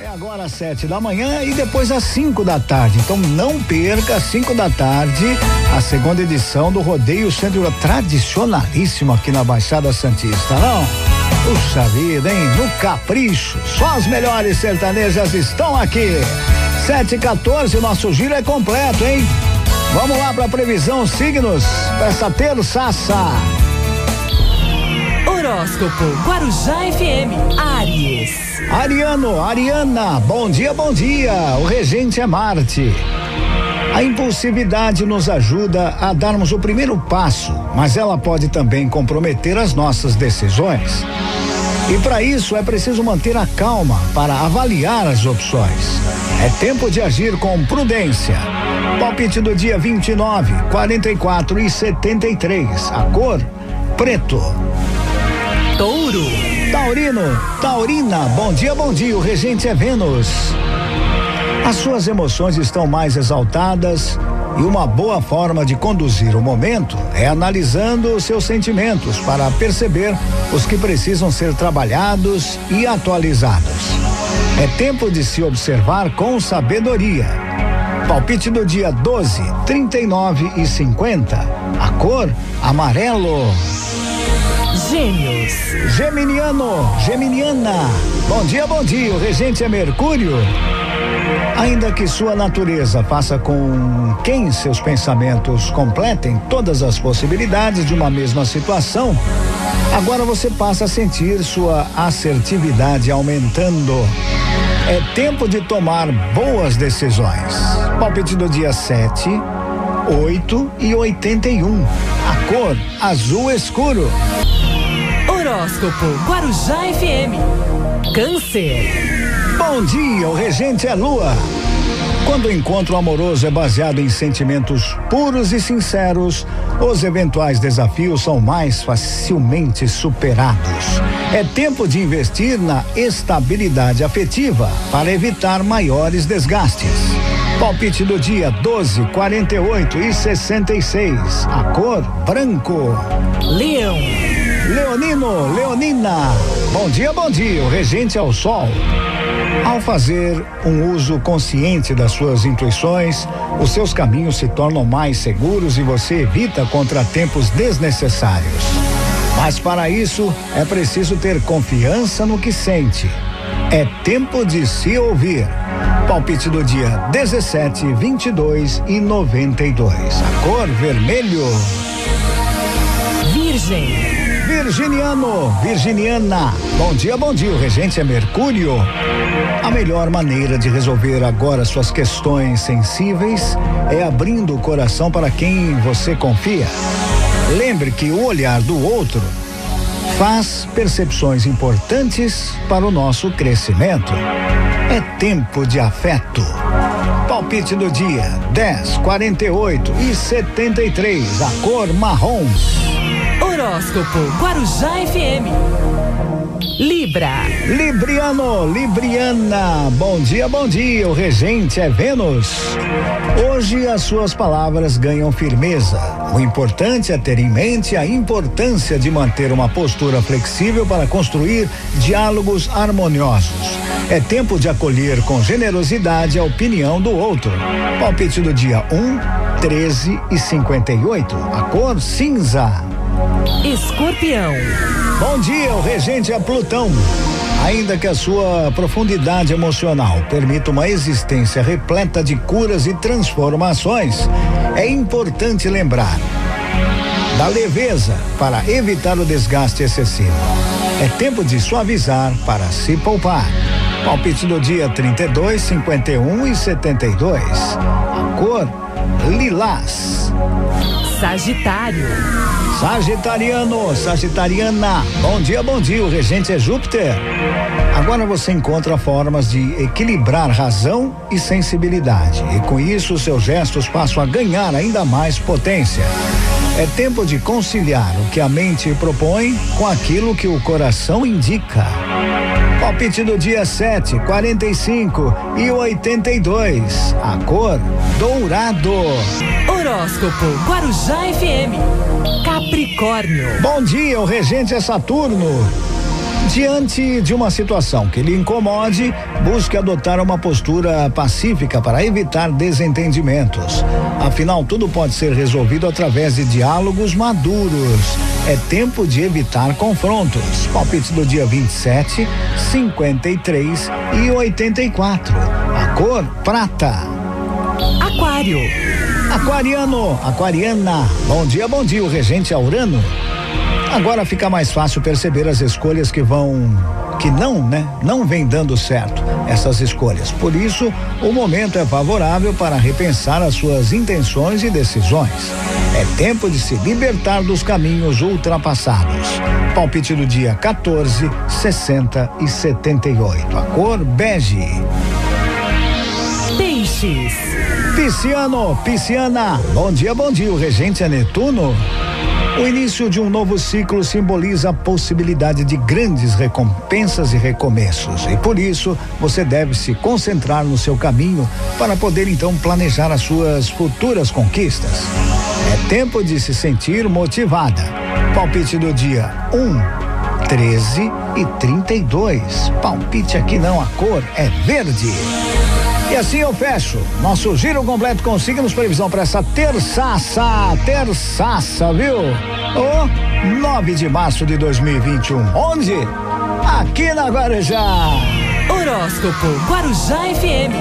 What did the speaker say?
É agora às sete da manhã e depois às cinco da tarde. Então não perca às cinco da tarde a segunda edição do Rodeio Centro tradicionalíssimo aqui na Baixada Santista, não? Puxa vida, hein? No Capricho. Só as melhores sertanejas estão aqui. Sete e 14, o nosso giro é completo, hein? Vamos lá para previsão signos para essa terça. Horóscopo Guarujá FM Aries. Ariano, Ariana, bom dia, bom dia. O regente é Marte. A impulsividade nos ajuda a darmos o primeiro passo, mas ela pode também comprometer as nossas decisões. E para isso é preciso manter a calma para avaliar as opções. É tempo de agir com prudência. Palpite do dia 29, 44 e 73. A cor preto. Touro. Taurino, Taurina, bom dia, bom dia. O regente é Vênus. As suas emoções estão mais exaltadas e uma boa forma de conduzir o momento é analisando os seus sentimentos para perceber os que precisam ser trabalhados e atualizados. É tempo de se observar com sabedoria. Palpite do dia 12, 39 e 50. A cor amarelo. Gêmeos. Geminiano, Geminiana. Bom dia, bom dia. O regente é Mercúrio. Ainda que sua natureza faça com quem seus pensamentos completem todas as possibilidades de uma mesma situação, agora você passa a sentir sua assertividade aumentando. É tempo de tomar boas decisões. Palpite do dia 7, 8 e 81. A cor azul escuro. Horóscopo Guarujá FM. Câncer. Bom dia, o regente é Lua. Quando o encontro amoroso é baseado em sentimentos puros e sinceros, os eventuais desafios são mais facilmente superados. É tempo de investir na estabilidade afetiva para evitar maiores desgastes. Palpite do dia 12, 48 e 66. A cor branco. Leão. Leonino, Leonina. Bom dia, bom dia. O regente é o sol. Ao fazer um uso consciente das suas intuições, os seus caminhos se tornam mais seguros e você evita contratempos desnecessários. Mas para isso é preciso ter confiança no que sente. É tempo de se ouvir. Palpite do dia 17, 22 e 92. A cor vermelho. Virgem. Virginiano, Virginiana, bom dia, bom dia. O regente é Mercúrio. A melhor maneira de resolver agora suas questões sensíveis é abrindo o coração para quem você confia. Lembre que o olhar do outro faz percepções importantes para o nosso crescimento. É tempo de afeto. Palpite do dia: 10, 48 e 73. A cor marrom. Horóscopo Guarujá FM. Libra. Libriano, Libriana, bom dia, bom dia. O regente é Vênus. Hoje as suas palavras ganham firmeza. O importante é ter em mente a importância de manter uma postura flexível para construir diálogos harmoniosos. É tempo de acolher com generosidade a opinião do outro. Palpite do dia 1, 13 e 58. A cor cinza. Escorpião. Bom dia, o regente é Plutão. Ainda que a sua profundidade emocional permita uma existência repleta de curas e transformações, é importante lembrar da leveza para evitar o desgaste excessivo. É tempo de suavizar para se poupar. Palpite do dia 32, 51 e 72. A cor lilás. Sagitário. Sagitariano, Sagitariana, bom dia, bom dia. O regente é Júpiter. Agora você encontra formas de equilibrar razão e sensibilidade, e com isso seus gestos passam a ganhar ainda mais potência. É tempo de conciliar o que a mente propõe com aquilo que o coração indica. Palpite do dia 7, 45 e 82. A cor dourado. Horóscopo Guarujá FM. Capricórnio. Bom dia, o regente é Saturno. Diante de uma situação que lhe incomode, busque adotar uma postura pacífica para evitar desentendimentos. Afinal, tudo pode ser resolvido através de diálogos maduros. É tempo de evitar confrontos. Palpite do dia 27, 53 e 84. A cor prata. Aquário. Aquariano, aquariana. Bom dia, bom dia. O regente Aurano Agora fica mais fácil perceber as escolhas que vão que não, né? Não vem dando certo essas escolhas. Por isso, o momento é favorável para repensar as suas intenções e decisões. É tempo de se libertar dos caminhos ultrapassados. Palpite do dia 14, 60 e 78. A cor bege. Peixes. Pisciano, pisciana. Bom dia, bom dia. O regente é Netuno. O início de um novo ciclo simboliza a possibilidade de grandes recompensas e recomeços. E por isso, você deve se concentrar no seu caminho para poder então planejar as suas futuras conquistas. É tempo de se sentir motivada. Palpite do dia 1. Um, 13 e 32. Palpite aqui não, a cor é verde. E assim eu fecho nosso giro completo com signos previsão para essa terçaça, terçaça, viu? O 9 de março de 2021. Onde? Aqui na Guarujá. Horóscopo Guarujá FM.